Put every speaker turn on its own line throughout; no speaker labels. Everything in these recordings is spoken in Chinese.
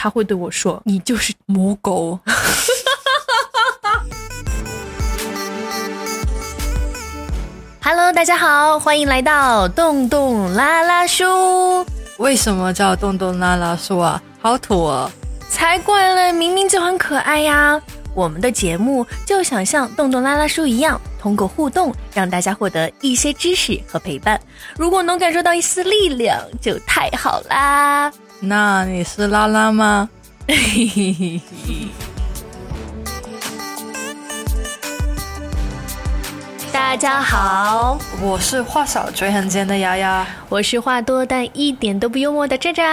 他会对我说：“你就是
母狗。”
Hello，大家好，欢迎来到洞洞拉拉书。
为什么叫洞洞拉拉书啊？好土啊！
才怪了，明明就很可爱呀。我们的节目就想像洞洞拉拉书一样，通过互动让大家获得一些知识和陪伴。如果能感受到一丝力量，就太好啦。
那你是拉拉吗？
大家好，
我是话少嘴很尖的丫丫，
我是话多但一点都不幽默的寨寨。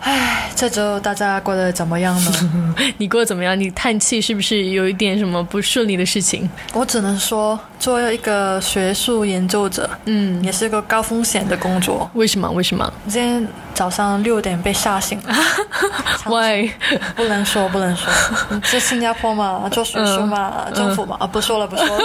唉，这周大家过得怎么样呢？
你过得怎么样？你叹气是不是有一点什么不顺利的事情？
我只能说，作为一个学术研究者，嗯，也是个高风险的工作。
为什么？为什么？
今天早上六点被吓醒了。
喂，
不能说，不能说。在新加坡嘛，做学术嘛，政府嘛，啊，不说了，不说了。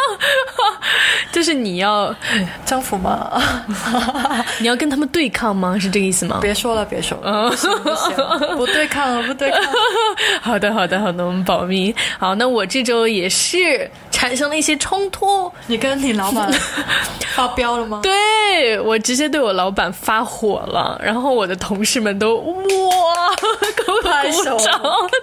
就是你要
征服吗？
你要跟他们对抗吗？是这个意思吗？
别说了，别说了，不行不行，不对抗了，不对抗。
好的，好的，好的，我们保密。好，那我这周也是产生了一些冲突。
你跟你老板发飙了吗？
对我直接对我老板发火了，然后我的同事们都哇，给我鼓掌。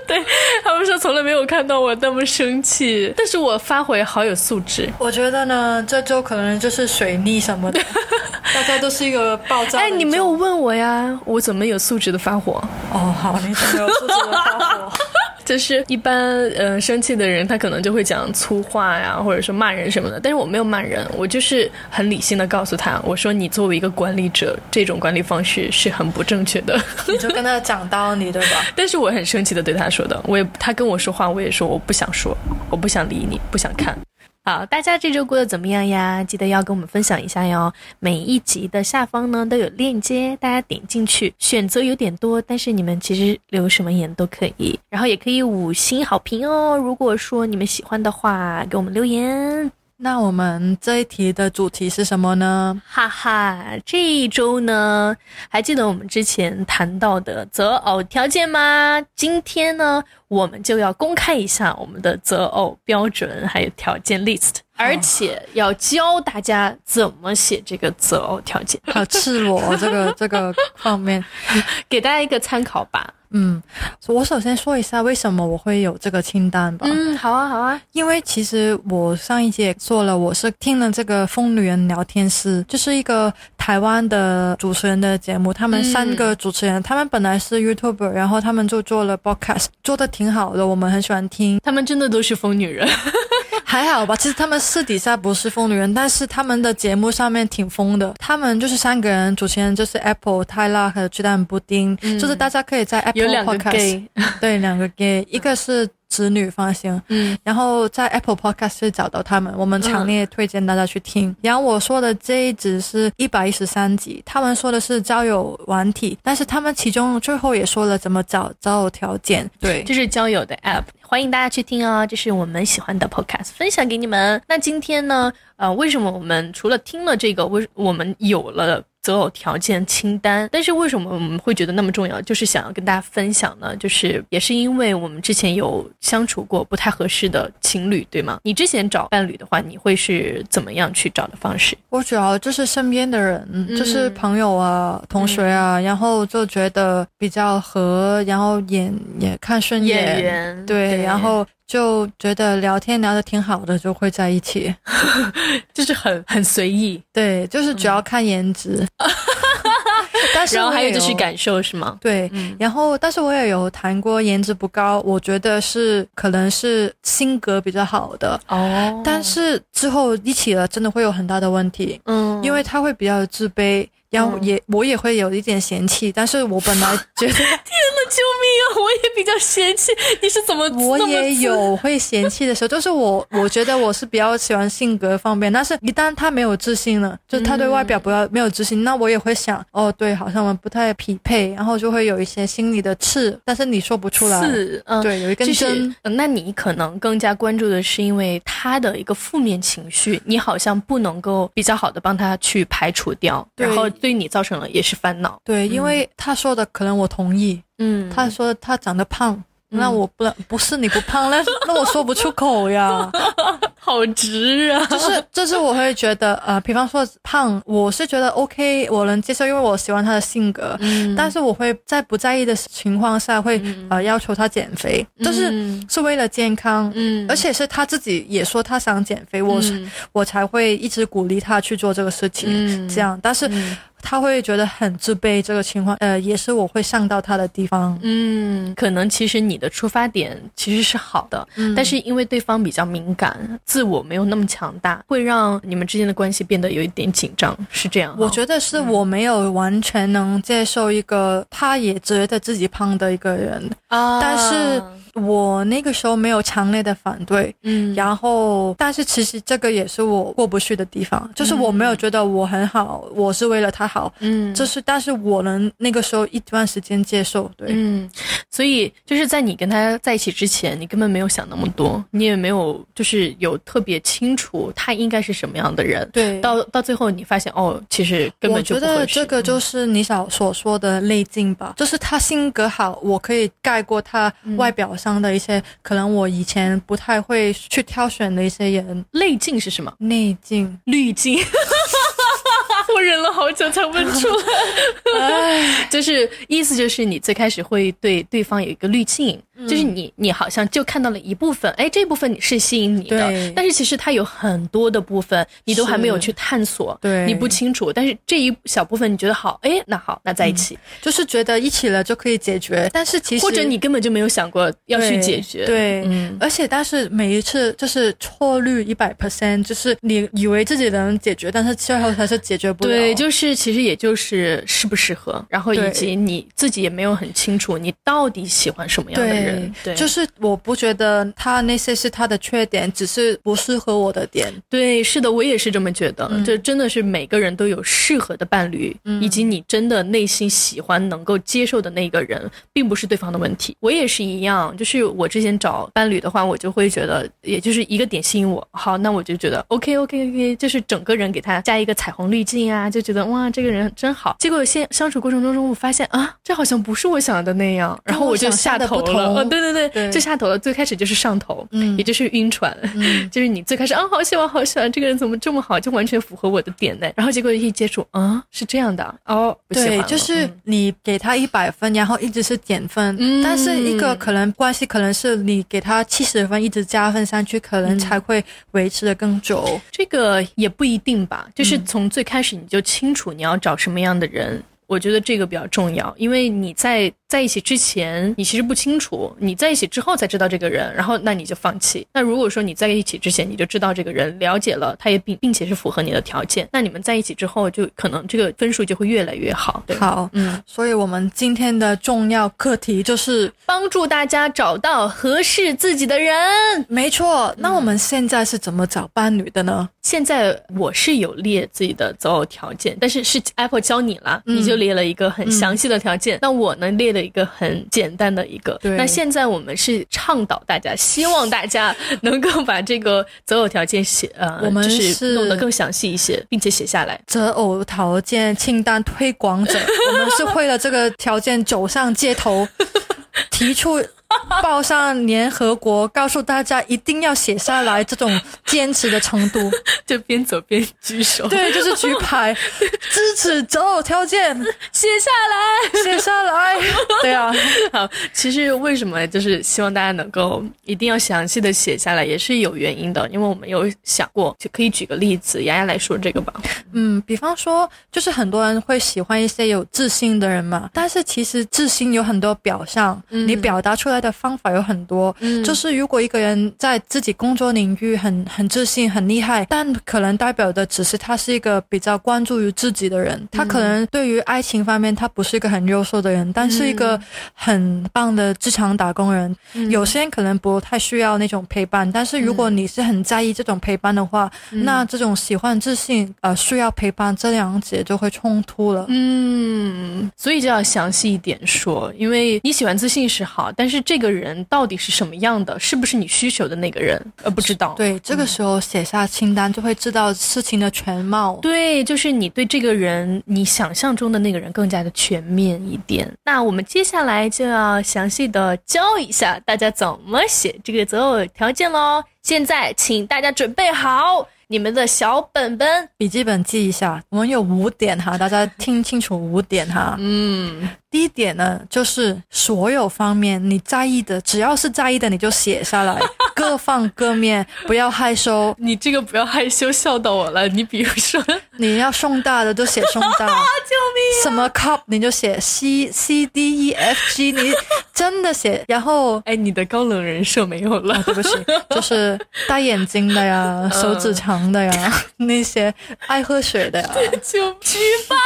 对他们说从来没有看到我那么生气，但是我发火也好有素质。
我觉得呢，这周可能就是水逆什么的，大家都是一个爆炸。
哎，你没有问我呀，我怎么有素质的发火？
哦，好，你怎么有素质的发火？
就是一般呃生气的人，他可能就会讲粗话呀，或者说骂人什么的。但是我没有骂人，我就是很理性的告诉他，我说你作为一个管理者，这种管理方式是很不正确的。
你就跟他讲道理，对吧？
但是我很生气的对他说的，我也他跟我说话，我也说我不想说，我不想理你，不想看。好，大家这周过得怎么样呀？记得要跟我们分享一下哟。每一集的下方呢都有链接，大家点进去，选择有点多，但是你们其实留什么言都可以，然后也可以五星好评哦。如果说你们喜欢的话，给我们留言。
那我们这一题的主题是什么呢？
哈哈，这一周呢，还记得我们之前谈到的择偶条件吗？今天呢，我们就要公开一下我们的择偶标准还有条件 list，而且要教大家怎么写这个择偶条件。
好赤裸这个这个方面，
给大家一个参考吧。
嗯，我首先说一下为什么我会有这个清单吧。
嗯，好啊，好啊。
因为其实我上一节做了，我是听了这个疯女人聊天室，就是一个台湾的主持人的节目。他们三个主持人，他们本来是 YouTuber，然后他们就做了 Podcast，做的挺好的，我们很喜欢听。
他们真的都是疯女人。
还好吧，其实他们私底下不是疯女人，但是他们的节目上面挺疯的。他们就是三个人，主持人就是 Apple、泰拉和鸡蛋布丁，就是大家可以在 Apple
Podcast
对，两个 gay，一个是。子女放心，嗯，然后在 Apple Podcast 找到他们，我们强烈推荐大家去听。然后我说的这一集是一百一十三集，他们说的是交友软体，但是他们其中最后也说了怎么找交友条件，
对，这是交友的 App，欢迎大家去听哦，这是我们喜欢的 Podcast，分享给你们。那今天呢，呃，为什么我们除了听了这个，为我们有了？择偶条件清单，但是为什么我们会觉得那么重要？就是想要跟大家分享呢？就是也是因为我们之前有相处过不太合适的情侣，对吗？你之前找伴侣的话，你会是怎么样去找的方式？
我主要就是身边的人，就是朋友啊、同学啊，然后就觉得比较合，然后眼也看顺
眼，
对，然后。就觉得聊天聊得挺好的，就会在一起，
就是很很随意，
对，就是主要看颜值，但是
然后还有就是感受是吗？
对，然后但是我也有谈过颜值不高，我觉得是可能是性格比较好的。哦，但是之后一起了真的会有很大的问题，嗯，因为他会比较自卑。然后也我也会有一点嫌弃，但是我本来觉得
救命啊！我也比较嫌弃，你是怎么？
我也有会嫌弃的时候，就是我 我觉得我是比较喜欢性格方面，但是一旦他没有自信了，就他对外表不要没有自信，那我也会想，哦，对，好像我们不太匹配，然后就会有一些心里的刺，但是你说不出来，
刺，
嗯，对，有一根针。
那你可能更加关注的是因为他的一个负面情绪，你好像不能够比较好的帮他去排除掉，然后。对你造成了也是烦恼，
对，因为他说的可能我同意，嗯，他说他长得胖。那我不不是你不胖，那 那我说不出口呀，
好直啊！
就是就是，我会觉得呃，比方说胖，我是觉得 OK，我能接受，因为我喜欢他的性格。嗯。但是我会在不在意的情况下，会呃要求他减肥，就是是为了健康。嗯。而且是他自己也说他想减肥，我是我才会一直鼓励他去做这个事情。嗯。这样，但是。他会觉得很自卑，这个情况，呃，也是我会上到他的地方。
嗯，可能其实你的出发点其实是好的，但是因为对方比较敏感，自我没有那么强大，会让你们之间的关系变得有一点紧张，是这样。
我觉得是我没有完全能接受一个他也觉得自己胖的一个人啊，但是。我那个时候没有强烈的反对，嗯，然后，但是其实这个也是我过不去的地方，就是我没有觉得我很好，我是为了他好，嗯，就是，但是我能那个时候一段时间接受，对，
嗯，所以就是在你跟他在一起之前，你根本没有想那么多，你也没有就是有特别清楚他应该是什么样的人，
对，
到到最后你发现哦，其实根本就
不。我觉得这个就是你想所说的内镜吧，就是他性格好，我可以盖过他外表上。的一些可能我以前不太会去挑选的一些人，
内镜是什么？
内镜、
滤镜。我忍了好久才问出来，就是意思就是你最开始会对对方有一个滤镜，就是你你好像就看到了一部分，哎，这部分你是吸引你的，但是其实它有很多的部分你都还没有去探索，
对，
你不清楚，但是这一小部分你觉得好，哎，那好，那在一起，
就是觉得一起了就可以解决，但是其实
或者你根本就没有想过要去解决，
对，而且但是每一次就是错率一百 percent，就是你以为自己能解决，但是最后还是解决不了。
对，就是其实也就是适不适合，然后以及你自己也没有很清楚你到底喜欢什么样的人。对，
就是我不觉得他那些是他的缺点，只是不适合我的点。
对，是的，我也是这么觉得。这真的是每个人都有适合的伴侣，以及你真的内心喜欢、能够接受的那个人，并不是对方的问题。我也是一样，就是我之前找伴侣的话，我就会觉得，也就是一个点吸引我，好，那我就觉得 OK OK OK，就是整个人给他加一个彩虹滤镜。啊，就觉得哇，这个人真好。结果现相处过程当中，我发现啊，这好像不是我想的那样，然后我就下头了。对对对，就下头了。最开始就是上头，嗯，也就是晕船，嗯，就是你最开始啊，好喜欢好喜欢这个人，怎么这么好，就完全符合我的点呢？然后结果一接触，啊，是这样的哦。
对，就是你给他一百分，然后一直是减分，但是一个可能关系可能是你给他七十分，一直加分上去，可能才会维持的更久。
这个也不一定吧，就是从最开始。你就清楚你要找什么样的人，我觉得这个比较重要，因为你在。在一起之前，你其实不清楚；你在一起之后才知道这个人，然后那你就放弃。那如果说你在一起之前你就知道这个人，了解了，他也并并且是符合你的条件，那你们在一起之后就可能这个分数就会越来越好。
好，嗯，所以我们今天的重要课题就是
帮助大家找到合适自己的人。
没错，那我们现在是怎么找伴侣的呢？
现在我是有列自己的择偶条件，但是是 Apple 教你了，你就列了一个很详细的条件。那我呢列了。一个很简单的一个，那现在我们是倡导大家，希望大家能够把这个择偶条件写呃，
我们
是弄得更详细一些，并且写下来。
择偶条件清单推广者，我们是为了这个条件走上街头，提出。报上联合国，告诉大家一定要写下来，这种坚持的程度，
就边走边举手，
对，就是举牌。支持择偶条件，
写下来，
写下来，对啊，
好，其实为什么就是希望大家能够一定要详细的写下来，也是有原因的，因为我们有想过，就可以举个例子，丫丫来说这个吧，
嗯，比方说，就是很多人会喜欢一些有自信的人嘛，但是其实自信有很多表象，你表达出来。的方法有很多，嗯，就是如果一个人在自己工作领域很很自信、很厉害，但可能代表的只是他是一个比较关注于自己的人。他可能对于爱情方面，他不是一个很优秀的人，但是一个很棒的职场打工人。有些人可能不太需要那种陪伴，但是如果你是很在意这种陪伴的话，那这种喜欢自信呃需要陪伴这两者就会冲突了。
嗯，所以就要详细一点说，因为你喜欢自信是好，但是。这个人到底是什么样的？是不是你需求的那个人？呃，不知道。
对，这个时候写下清单就会知道事情的全貌。
对，就是你对这个人，你想象中的那个人更加的全面一点。那我们接接下来就要详细的教一下大家怎么写这个择偶条件喽。现在，请大家准备好你们的小本本、
笔记本，记一下。我们有五点哈，大家听清楚五点哈。嗯。第一点呢，就是所有方面你在意的，只要是在意的，你就写下来，各方各面，不要害羞。
你这个不要害羞，笑到我了。你比如说，
你要送大的就写送大，救
命！
什么 cup 你就写 C C D E F G，你真的写。然后，
哎，你的高冷人设没有了，
对不起，就是大眼睛的呀，手指长的呀，那些爱喝水的呀，
就举报。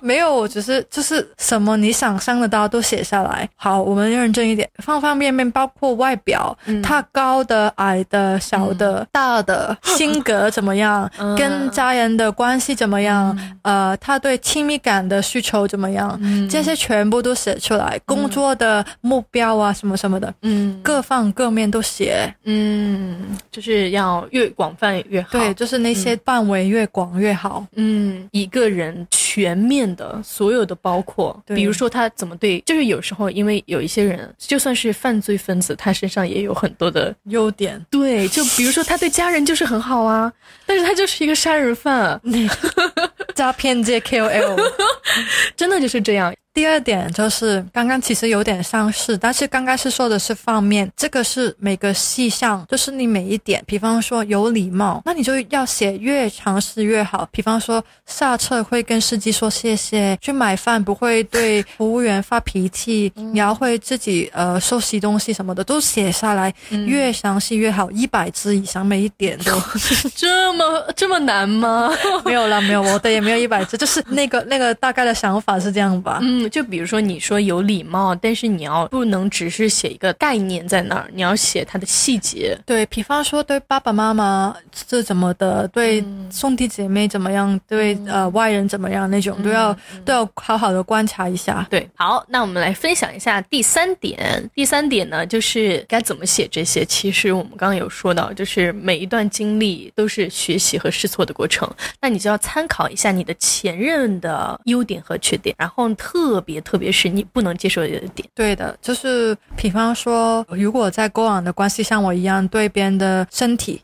没有，我只是就是什。什么你想象的到都写下来。好，我们认真一点，方方面面，包括外表，他高的、矮的、小的、大的，性格怎么样，跟家人的关系怎么样，呃，他对亲密感的需求怎么样，这些全部都写出来。工作的目标啊，什么什么的，嗯，各方各面都写，
嗯，就是要越广泛越好。
对，就是那些范围越广越好。
嗯，一个人全面的，所有的包括。比如说他怎么对，就是有时候因为有一些人，就算是犯罪分子，他身上也有很多的
优点。
对，就比如说他对家人就是很好啊，但是他就是一个杀人犯，
诈骗界 KOL，
真的就是这样。
第二点就是刚刚其实有点像是，但是刚刚是说的是方面，这个是每个细项，就是你每一点，比方说有礼貌，那你就要写越详细越好。比方说下车会跟司机说谢谢，去买饭不会对服务员发脾气，你要会自己呃收拾东西什么的都写下来，越详细越好，一百字以上每一点都
这么这么难吗？
没有啦，没有，我的也没有一百字，就是那个那个大概的想法是这样吧。
嗯。就比如说，你说有礼貌，但是你要不能只是写一个概念在那儿，你要写它的细节。
对比方说，对爸爸妈妈是怎么的，对兄弟姐妹怎么样，对呃外人怎么样那种，都要都要好好的观察一下。
对，好，那我们来分享一下第三点。第三点呢，就是该怎么写这些。其实我们刚刚有说到，就是每一段经历都是学习和试错的过程。那你就要参考一下你的前任的优点和缺点，然后特。特别，特别是你不能接受的点。
对的，就是比方说，如果在过往的关系像我一样，对别人的身体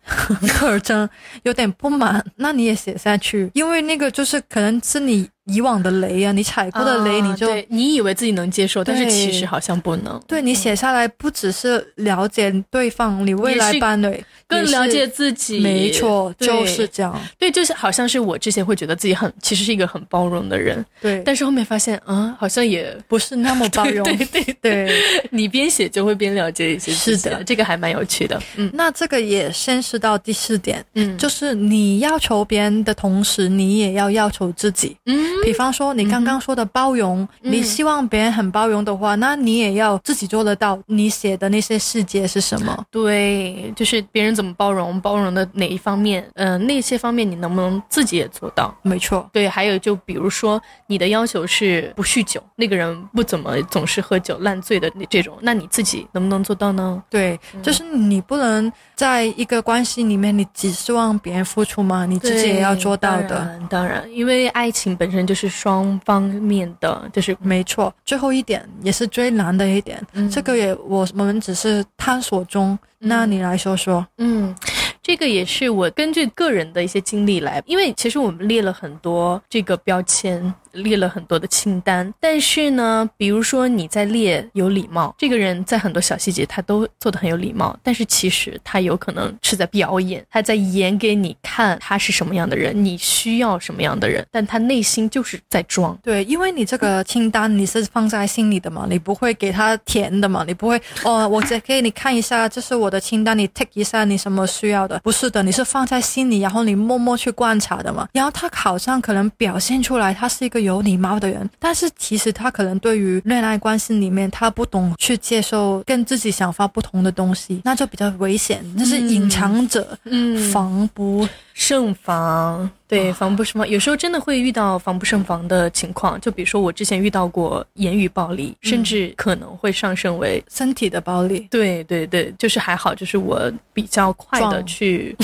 特 征有点不满，那你也写下去，因为那个就是可能是你。以往的雷啊，你踩过的雷，你就
你以为自己能接受，但是其实好像不能。
对你写下来，不只是了解对方，你未来伴侣
更了解自己。
没错，就是这样。
对，就是好像是我之前会觉得自己很，其实是一个很包容的人。
对，
但是后面发现，嗯，好像也
不是那么包 容。
对对 对，你边写就会边了解一些。
是的，
这个还蛮有趣的。
嗯，那这个也先是到第四点，嗯，就是你要求别人的同时，你也要要求自己。嗯。比方说，你刚刚说的包容，你希望别人很包容的话，那你也要自己做得到。你写的那些细节是什么？
对，就是别人怎么包容，包容的哪一方面？嗯，那些方面你能不能自己也做到？
没错。
对，还有就比如说，你的要求是不酗酒，那个人不怎么总是喝酒烂醉的那这种，那你自己能不能做到呢？
对，就是你不能在一个关系里面，你只希望别人付出吗？你自己也要做到的。
当然，因为爱情本身。就是双方面的，就是
没错。最后一点也是最难的一点，这个也我我们只是探索中。那你来说说，
嗯。这个也是我根据个人的一些经历来，因为其实我们列了很多这个标签，列了很多的清单。但是呢，比如说你在列有礼貌，这个人在很多小细节他都做的很有礼貌，但是其实他有可能是在表演，他在演给你看他是什么样的人，你需要什么样的人，但他内心就是在装。
对，因为你这个清单你是放在心里的嘛，你不会给他填的嘛，你不会哦，我再给你看一下，这是我的清单，你 take 一下你什么需要的。不是的，你是放在心里，然后你默默去观察的嘛。然后他好像可能表现出来，他是一个有礼貌的人，但是其实他可能对于恋爱关系里面，他不懂去接受跟自己想法不同的东西，那就比较危险。那是隐藏者，嗯，防不。
胜防，对，防不胜防。有时候真的会遇到防不胜防的情况，就比如说我之前遇到过言语暴力，甚至可能会上升为
身体的暴力。
对对对，就是还好，就是我比较快的去。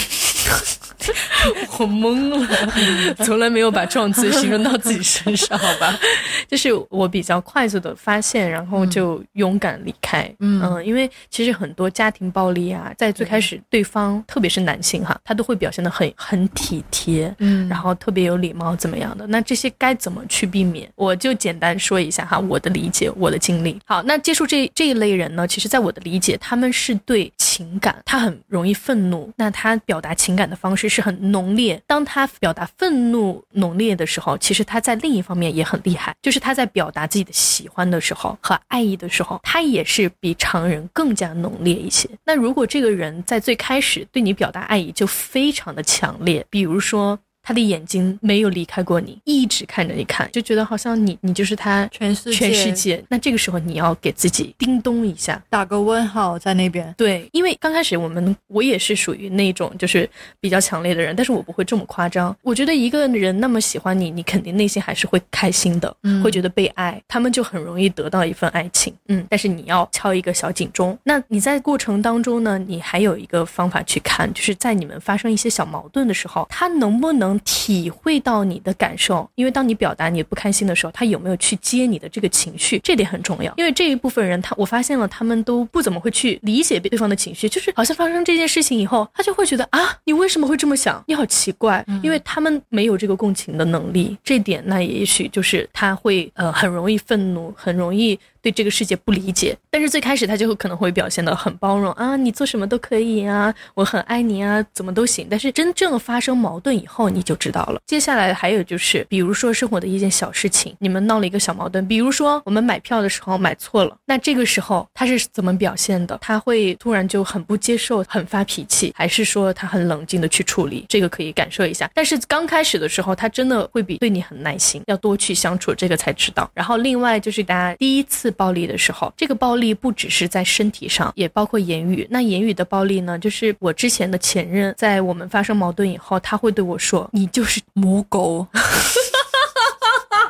我懵了，从来没有把这种词形容到自己身上，好吧？就是我比较快速的发现，然后就勇敢离开。嗯，因为其实很多家庭暴力啊，在最开始，对方特别是男性哈，他都会表现的很很体贴，嗯，然后特别有礼貌，怎么样的？那这些该怎么去避免？我就简单说一下哈，我的理解，我的经历。好，那接触这这一类人呢，其实在我的理解，他们是对情感，他很容易愤怒，那他表达情感感的方式是很浓烈。当他表达愤怒浓烈的时候，其实他在另一方面也很厉害，就是他在表达自己的喜欢的时候和爱意的时候，他也是比常人更加浓烈一些。那如果这个人在最开始对你表达爱意就非常的强烈，比如说。他的眼睛没有离开过你，一直看着你看，就觉得好像你你就是他
全世界。
全世界。那这个时候你要给自己叮咚一下，
打个问号在那边。
对，因为刚开始我们我也是属于那种就是比较强烈的人，但是我不会这么夸张。我觉得一个人那么喜欢你，你肯定内心还是会开心的，会觉得被爱，他们就很容易得到一份爱情。嗯，但是你要敲一个小警钟。那你在过程当中呢，你还有一个方法去看，就是在你们发生一些小矛盾的时候，他能不能。体会到你的感受，因为当你表达你不开心的时候，他有没有去接你的这个情绪，这点很重要。因为这一部分人，他我发现了，他们都不怎么会去理解对方的情绪，就是好像发生这件事情以后，他就会觉得啊，你为什么会这么想？你好奇怪，因为他们没有这个共情的能力。这点那也许就是他会呃很容易愤怒，很容易。对这个世界不理解，但是最开始他就可能会表现得很包容啊，你做什么都可以啊，我很爱你啊，怎么都行。但是真正发生矛盾以后，你就知道了。接下来还有就是，比如说生活的一件小事情，你们闹了一个小矛盾，比如说我们买票的时候买错了，那这个时候他是怎么表现的？他会突然就很不接受，很发脾气，还是说他很冷静的去处理？这个可以感受一下。但是刚开始的时候，他真的会比对你很耐心，要多去相处，这个才知道。然后另外就是大家第一次。暴力的时候，这个暴力不只是在身体上，也包括言语。那言语的暴力呢？就是我之前的前任，在我们发生矛盾以后，他会对我说：“你就是
母狗，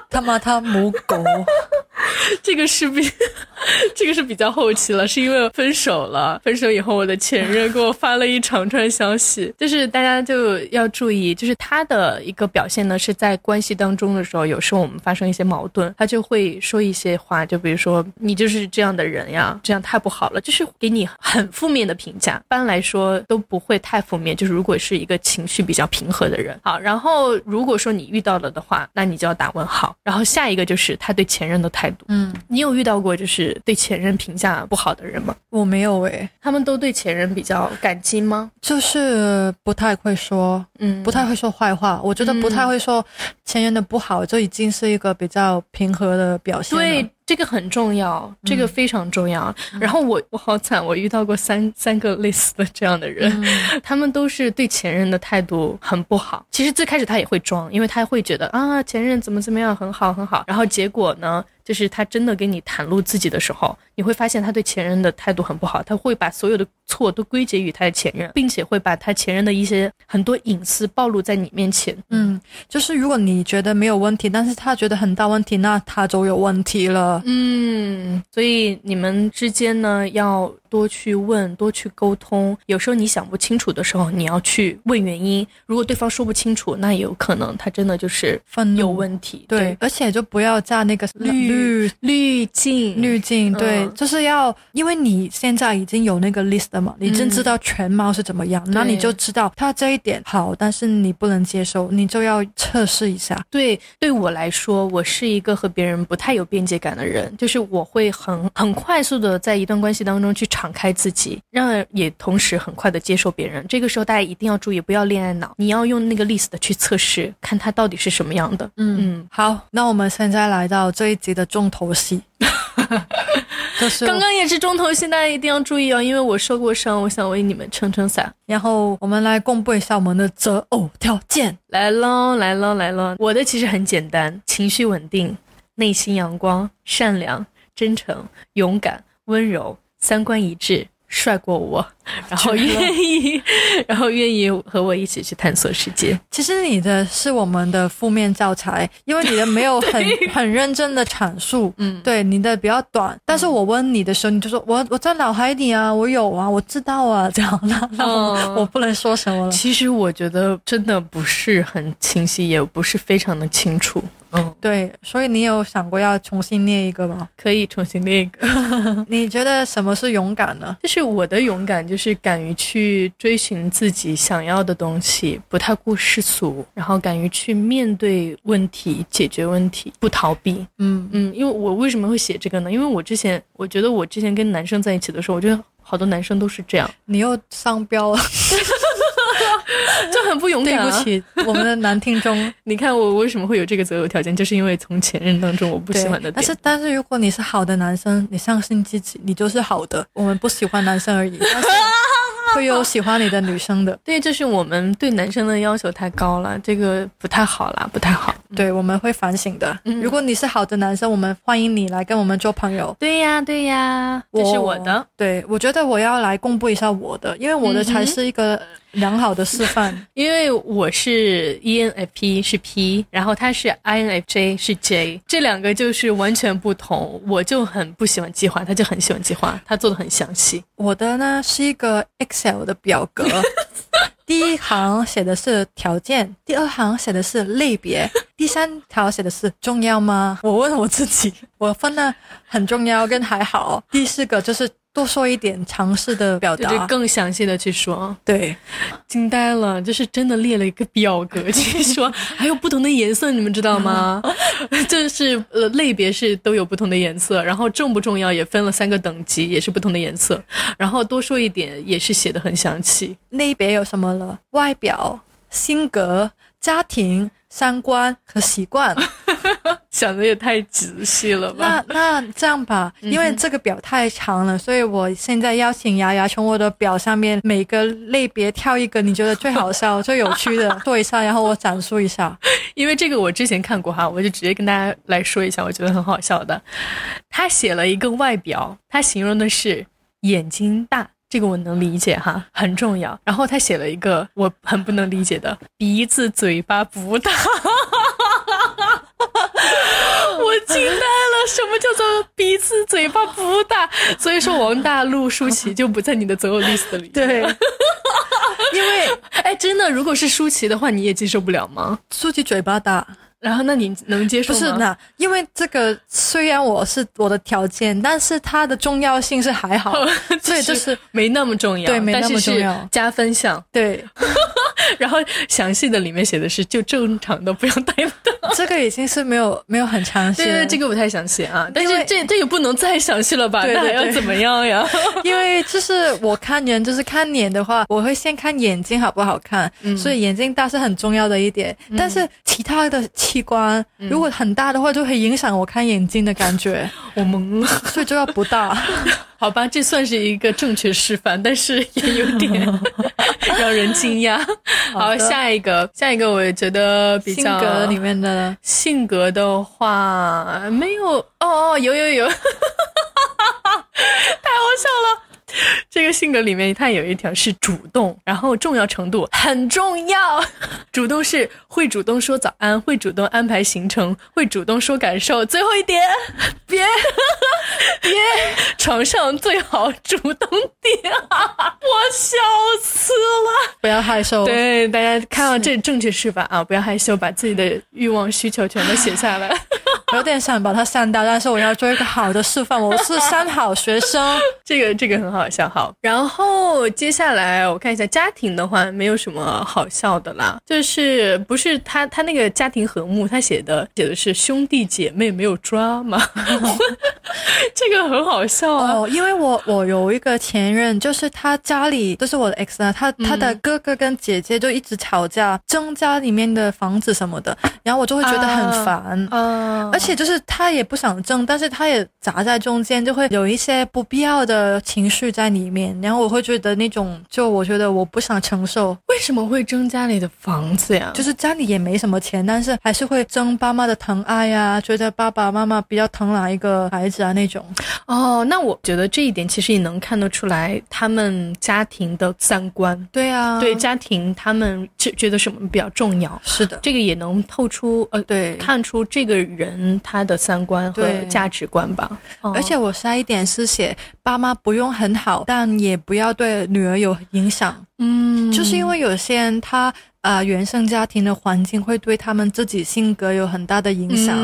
他骂他母狗。”
这个是比，这个是比较后期了，是因为分手了。分手以后，我的前任给我发了一长串消息，就是大家就要注意，就是他的一个表现呢，是在关系当中的时候，有时候我们发生一些矛盾，他就会说一些话，就比如说你就是这样的人呀，这样太不好了，就是给你很负面的评价。一般来说都不会太负面，就是如果是一个情绪比较平和的人，好。然后如果说你遇到了的话，那你就要打问号。然后下一个就是他对前任的态度。嗯，你有遇到过就是对前任评价不好的人吗？
我没有诶，
他们都对前任比较感激吗？
就是不太会说，嗯，不太会说坏话。我觉得不太会说前任的不好，就已经是一个比较平和的表现
了。这个很重要，这个非常重要。然后我我好惨，我遇到过三三个类似的这样的人，他们都是对前任的态度很不好。其实最开始他也会装，因为他会觉得啊前任怎么怎么样很好很好。然后结果呢，就是他真的跟你袒露自己的时候，你会发现他对前任的态度很不好。他会把所有的错都归结于他的前任，并且会把他前任的一些很多隐私暴露在你面前。
嗯，就是如果你觉得没有问题，但是他觉得很大问题，那他就有问题了。
嗯，所以你们之间呢要多去问，多去沟通。有时候你想不清楚的时候，你要去问原因。如果对方说不清楚，那也有可能他真的就是有问题。
对，而且就不要加那个
滤滤镜，
滤镜。对，就是要，因为你现在已经有那个 list 了嘛，你真知道全貌是怎么样，那你就知道他这一点好，但是你不能接受，你就要测试一下。
对，对我来说，我是一个和别人不太有边界感的人。人就是我会很很快速的在一段关系当中去敞开自己，让也同时很快的接受别人。这个时候大家一定要注意，不要恋爱脑，你要用那个 list 去测试，看他到底是什么样的。
嗯，好，那我们现在来到这一集的重头戏，
就是刚刚也是重头戏，大家一定要注意哦，因为我受过伤，我想为你们撑撑伞。
然后我们来公布一下我们的择偶条件，
来喽，来喽，来喽。我的其实很简单，情绪稳定。内心阳光、善良、真诚、勇敢、温柔，三观一致，帅过我，然后愿意，然后愿意和我一起去探索世界。
其实你的是我们的负面教材，因为你的没有很 很认真的阐述，嗯，对，你的比较短。但是我问你的时候，你就说我我在脑海里啊，我有啊，我知道啊，这样那那我不能说什么了。
其实我觉得真的不是很清晰，也不是非常的清楚。
嗯，对，所以你有想过要重新列一个吗？
可以重新列一个。
你觉得什么是勇敢呢？
就是我的勇敢，就是敢于去追寻自己想要的东西，不太顾世俗，然后敢于去面对问题、解决问题，不逃避。嗯嗯，因为我为什么会写这个呢？因为我之前我觉得我之前跟男生在一起的时候，我觉得好多男生都是这样。
你又商标了。
就很不勇敢。
对不起，我们的男听众。
你看我为什么会有这个择偶条件，就是因为从前任当中我不喜欢的。
但是，但是如果你是好的男生，你相信自己，你就是好的。我们不喜欢男生而已。会有喜欢你的女生的，
对，这是我们对男生的要求太高了，这个不太好啦，不太好。
对，我们会反省的。如果你是好的男生，我们欢迎你来跟我们做朋友。
对呀，对呀，这是我的。
对，我觉得我要来公布一下我的，因为我的才是一个良好的示范。
因为我是 ENFP 是 P，然后他是 INFJ 是 J，这两个就是完全不同。我就很不喜欢计划，他就很喜欢计划，他做的很详细。
我的呢是一个 Excel 的表格，第一行写的是条件，第二行写的是类别，第三条写的是重要吗？我问我自己，我分了很重要跟还好。第四个就是。多说一点尝试的表达，
就更详细的去说。
对，
惊呆了，就是真的列了一个表格 去说，还有不同的颜色，你们知道吗？就是呃类别是都有不同的颜色，然后重不重要也分了三个等级，也是不同的颜色。然后多说一点也是写的很详细。
类别有什么了？外表、性格、家庭。三观和习惯，
想的也太仔细了
吧？那那这样吧，因为这个表太长了，所以我现在邀请牙牙从我的表上面每个类别挑一个你觉得最好笑、最有趣的做一下，然后我展述一下。
因为这个我之前看过哈，我就直接跟大家来说一下，我觉得很好笑的。他写了一个外表，他形容的是眼睛大。这个我能理解哈，很重要。然后他写了一个我很不能理解的，鼻子嘴巴不大，我惊呆了。什么叫做鼻子嘴巴不大？所以说王大陆、舒淇就不在你的择偶 list 里。
对，
因为哎，真的，如果是舒淇的话，你也接受不了吗？
舒淇嘴巴大。
然后，那你能接受
吗？不是，那因为这个虽然我是我的条件，但是它的重要性是还好，所以就是
没那么重要，
对，没那么重要，
加分项，
对。
然后详细的里面写的是就正常的不要带的，
这个已经是没有没有很详细，
对对，这个不太详细啊。但是这这也不能再详细了吧？那还要怎么样呀？
因为就是我看人，就是看脸的话，我会先看眼睛好不好看，所以眼睛大是很重要的一点。但是其他的器官如果很大的话，就会影响我看眼睛的感觉。
我懵了，
所以就要不大。
好吧，这算是一个正确示范，但是也有点 让人惊讶。好，下一个，下一个，我觉得比
较性格里面的
性格的话，没有哦哦，有有有，太好笑了。这个性格里面，它有一条是主动，然后重要程度很重要。主动是会主动说早安，会主动安排行程，会主动说感受。最后一点，别别床上最好主动点，我笑死了。
不要害羞。
对，大家看到这正确示范啊，不要害羞，把自己的欲望需求全都写下来。
有点想把它删掉，但是我要做一个好的示范，我是三好学生。
这个这个很好好笑，好。然后接下来我看一下家庭的话，没有什么好笑的啦，就是不是他他那个家庭和睦，他写的写的是兄弟姐妹没有抓吗？这个很好笑啊，
因为我我有一个前任，就是他家家里都是我的 ex 啊，他他的哥哥跟姐姐就一直吵架，争家里面的房子什么的，然后我就会觉得很烦。
嗯，
而且就是他也不想争，但是他也砸在中间，就会有一些不必要的情绪在里面，然后我会觉得那种，就我觉得我不想承受。
为什么会争家里的房子呀？
就是家里也没什么钱，但是还是会争爸妈的疼爱呀，觉得爸爸妈妈比较疼哪一个孩子啊那种。
哦，那我觉得这一点其实也能看得出来他们家庭的三观。
对啊，
对家庭他们觉觉得什么比较重要？
是的，
这个也能透出呃，
对，
看出这个人他的三观和价值观吧。
而且我下一点是写爸妈不用很好，但也不要对女儿有影响。
嗯，
就是因为有些人他。啊，原生家庭的环境会对他们自己性格有很大的影响。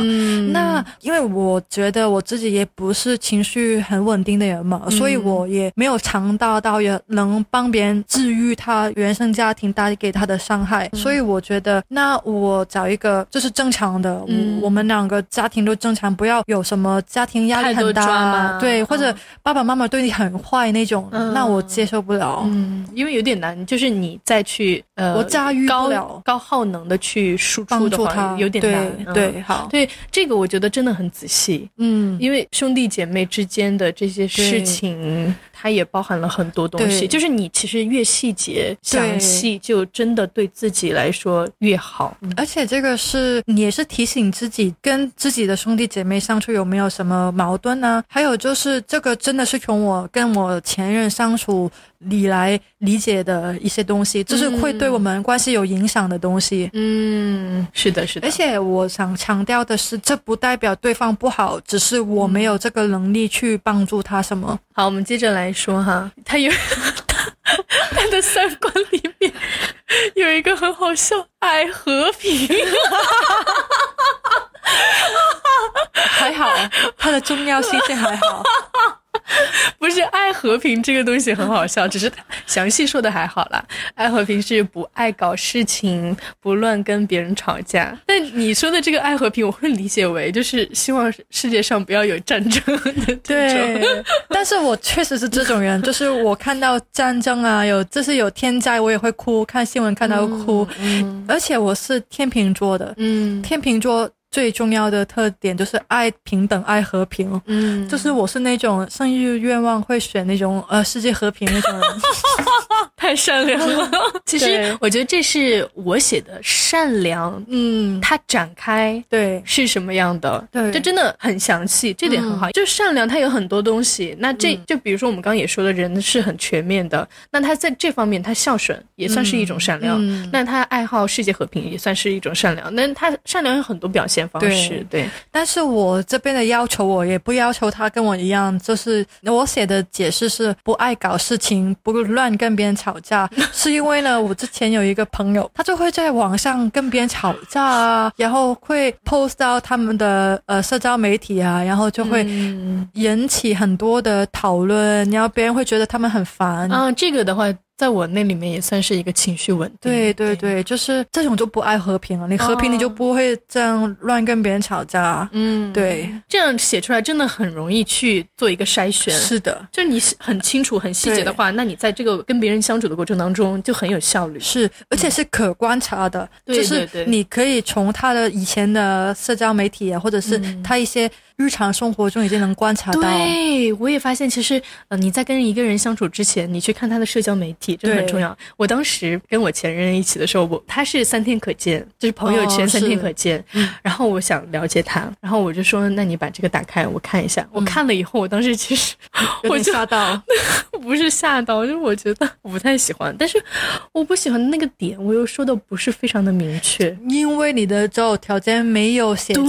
那因为我觉得我自己也不是情绪很稳定的人嘛，所以我也没有尝到到也能帮别人治愈他原生家庭带给他的伤害。所以我觉得，那我找一个就是正常的，我我们两个家庭都正常，不要有什么家庭压力很大，对，或者爸爸妈妈对你很坏那种，那我接受不了。
嗯，因为有点难，就是你再去呃，
我驾驭。
高高耗能的去输出的话，有点
难。对，好，
对这个我觉得真的很仔细。
嗯，
因为兄弟姐妹之间的这些事情，它也包含了很多东西。就是你其实越细节详细，就真的对自己来说越好。
而且这个是你也是提醒自己，跟自己的兄弟姐妹相处有没有什么矛盾呢？还有就是这个真的是从我跟我前任相处。里来理解的一些东西，就是会对我们关系有影响的东西。
嗯，是的，是的。
而且我想强调的是，这不代表对方不好，只是我没有这个能力去帮助他什么。
好，我们接着来说哈，他有 他的三观里面有一个很好笑，爱和平。
还好，它的重要性还好。
不是爱和平这个东西很好笑，只是详细说的还好啦。爱和平是不爱搞事情，不乱跟别人吵架。但你说的这个爱和平，我会理解为就是希望世界上不要有战争的
对，但是我确实是这种人，就是我看到战争啊，有就是有天灾，我也会哭，看新闻看到哭。嗯，而且我是天秤座的，
嗯，
天秤座。最重要的特点就是爱平等、爱和平。
嗯，
就是我是那种生日愿望会选那种呃世界和平那种人，
太善良了。其实我觉得这是我写的善良。
嗯，
它展开
对
是什么样的？
对，
这真的很详细，这点很好。就善良，它有很多东西。那这就比如说我们刚刚也说的人是很全面的。那他在这方面，他孝顺也算是一种善良。那他爱好世界和平也算是一种善良。那他善良有很多表现。方式。对，
但是我这边的要求，我也不要求他跟我一样，就是我写的解释是不爱搞事情，不乱跟别人吵架，是因为呢，我之前有一个朋友，他就会在网上跟别人吵架啊，然后会 post 到他们的呃社交媒体啊，然后就会引起很多的讨论，然后别人会觉得他们很烦。
啊，这个的话。在我那里面也算是一个情绪稳定。
对对对，就是这种就不爱和平了。你和平，你就不会这样乱跟别人吵架。
嗯，
对，
这样写出来真的很容易去做一个筛选。
是的，
就是你很清楚、很细节的话，那你在这个跟别人相处的过程当中就很有效率。
是，而且是可观察的，就是你可以从他的以前的社交媒体啊，或者是他一些。日常生活中已经能观察到，
对我也发现，其实呃，你在跟一个人相处之前，你去看他的社交媒体，真的很重要。我当时跟我前任一起的时候，我他是三天可见，就是朋友圈三天可见。然后我想了解他，然后我就说：“那你把这个打开，我看一下。”我看了以后，我当时其实我就
吓到，
不是吓到，就是我觉得我不太喜欢。但是我不喜欢的那个点，我又说的不是非常的明确，
因为你的择偶条件没有写清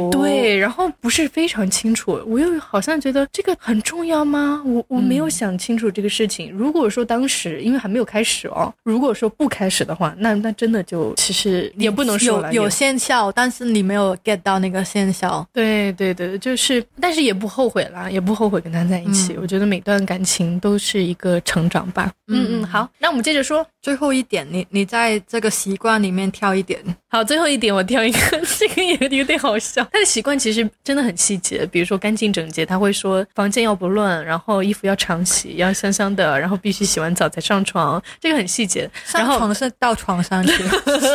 楚。对，然后不是。是非常清楚，我又好像觉得这个很重要吗？我我没有想清楚这个事情。如果说当时因为还没有开始哦，如果说不开始的话，那那真的就其实也不能说
有有现效，但是你没有 get 到那个现效。
对对对，就是，但是也不后悔啦，也不后悔跟他在一起。我觉得每段感情都是一个成长吧。嗯嗯，好，那我们接着说
最后一点，你你在这个习惯里面挑一点。
好，最后一点我挑一个，这个也有点好笑。他的习惯其实真的很。很细节，比如说干净整洁，他会说房间要不乱，然后衣服要常洗，要香香的，然后必须洗完澡才上床，这个很细节。
上床是 到床上去。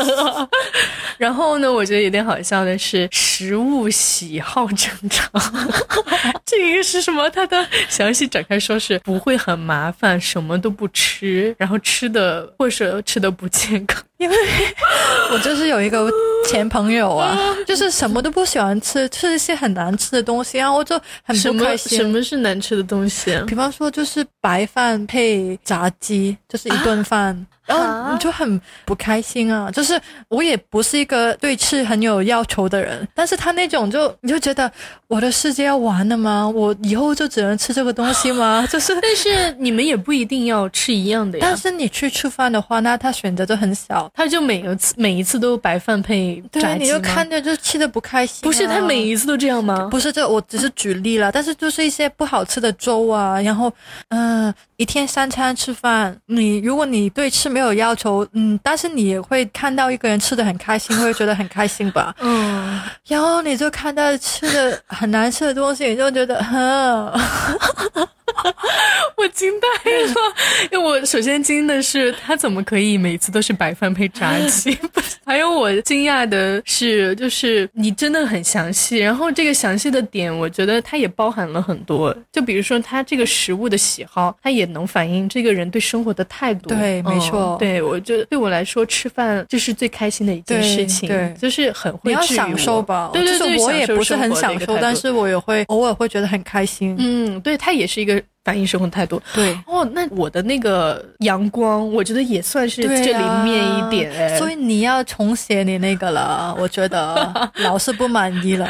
然后呢，我觉得有点好笑的是，食物喜好正常，这个是什么？他的详细展开说是不会很麻烦，什么都不吃，然后吃的或者吃的不健康。
因为 我就是有一个前朋友啊，就是什么都不喜欢吃，吃一些很难吃的东西，然后我就很不开心。
什么是难吃的东西？
比方说，就是白饭配炸鸡，就是一顿饭。然后你就很不开心啊！就是我也不是一个对吃很有要求的人，但是他那种就你就觉得我的世界要完了吗？我以后就只能吃这个东西吗？就是，
但是你们也不一定要吃一样的呀。
但是你去吃饭的话，那他选择就很小，
他就每个次每一次都白饭配炸
鸡你就看着就吃的不开心。
不是他每一次都这样吗？
不是，这我只是举例了，但是就是一些不好吃的粥啊，然后嗯。一天三餐吃饭，你如果你对吃没有要求，嗯，但是你会看到一个人吃的很开心，会觉得很开心吧？嗯，然后你就看到吃的很难吃的东西，你就觉得，哈。
我惊呆了，因为我首先惊的是他怎么可以每次都是白饭配炸鸡，还有我惊讶的是，就是你真的很详细，然后这个详细的点，我觉得它也包含了很多，就比如说他这个食物的喜好，他也能反映这个人对生活的态度。
对，没错，
对我觉得对我来说吃饭就是最开心的一件事情，
对，
就是很会
享受吧。
对对对，
我也不是很享受，但是我也会偶尔会觉得很开心。
嗯，对，它也是一个。反映生活态度，
对。
哦，那我的那个阳光，我觉得也算是这里面一点。哎，
所以你要重写你那个了，我觉得 老师不满意了。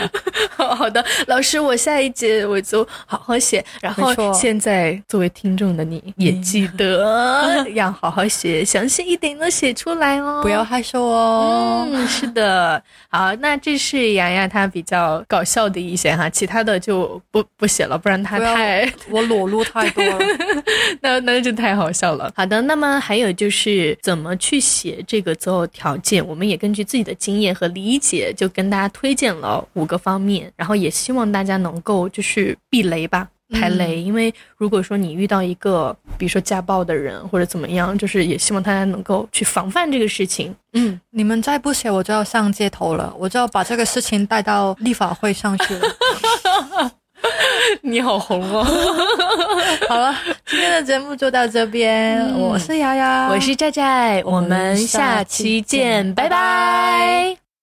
好 好的，老师，我下一节我就好好写。然后现在作为听众的你也记得 要好好写，详细一点的写出来哦，
不要害羞哦。
嗯，是的。好，那这是洋洋他比较搞笑的一些哈，其他的就不不写了，不然他太
我裸露。太多了，那
那就太好笑了。好的，那么还有就是怎么去写这个择偶条件，我们也根据自己的经验和理解，就跟大家推荐了五个方面，然后也希望大家能够就是避雷吧，排雷。因为如果说你遇到一个比如说家暴的人或者怎么样，就是也希望大家能够去防范这个事情。
嗯，你们再不写，我就要上街头了，我就要把这个事情带到立法会上去了。
你好红哦！
好了，今天的节目就到这边。我是瑶瑶，
我是寨寨，我们下期见，拜拜。